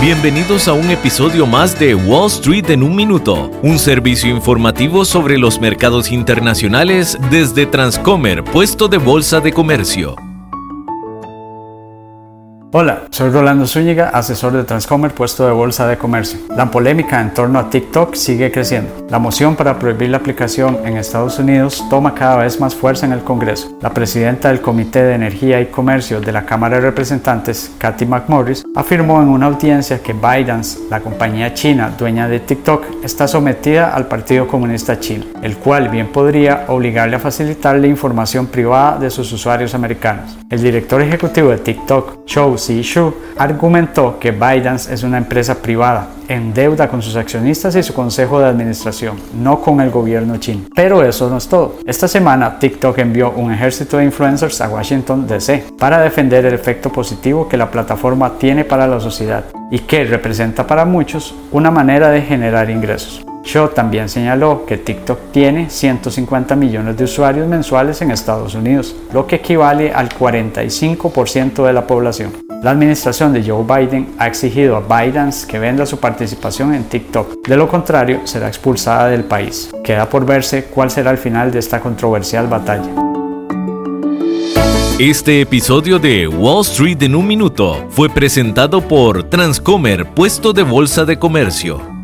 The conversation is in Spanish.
Bienvenidos a un episodio más de Wall Street en un minuto, un servicio informativo sobre los mercados internacionales desde Transcomer, puesto de bolsa de comercio. Hola, soy Rolando Zúñiga, asesor de Transcomer, puesto de bolsa de comercio. La polémica en torno a TikTok sigue creciendo. La moción para prohibir la aplicación en Estados Unidos toma cada vez más fuerza en el Congreso. La presidenta del Comité de Energía y Comercio de la Cámara de Representantes, Kathy McMorris, afirmó en una audiencia que ByteDance, la compañía china dueña de TikTok, está sometida al Partido Comunista Chino, el cual bien podría obligarle a facilitarle información privada de sus usuarios americanos. El director ejecutivo de TikTok, Shou Shu, argumentó que ByteDance es una empresa privada en deuda con sus accionistas y su consejo de administración, no con el gobierno chino. Pero eso no es todo. Esta semana TikTok envió un ejército de influencers a Washington DC para defender el efecto positivo que la plataforma tiene para la sociedad y que representa para muchos una manera de generar ingresos. Shaw también señaló que TikTok tiene 150 millones de usuarios mensuales en Estados Unidos, lo que equivale al 45% de la población. La administración de Joe Biden ha exigido a ByteDance que venda su participación en TikTok. De lo contrario, será expulsada del país. Queda por verse cuál será el final de esta controversial batalla. Este episodio de Wall Street en un minuto fue presentado por Transcomer, puesto de bolsa de comercio.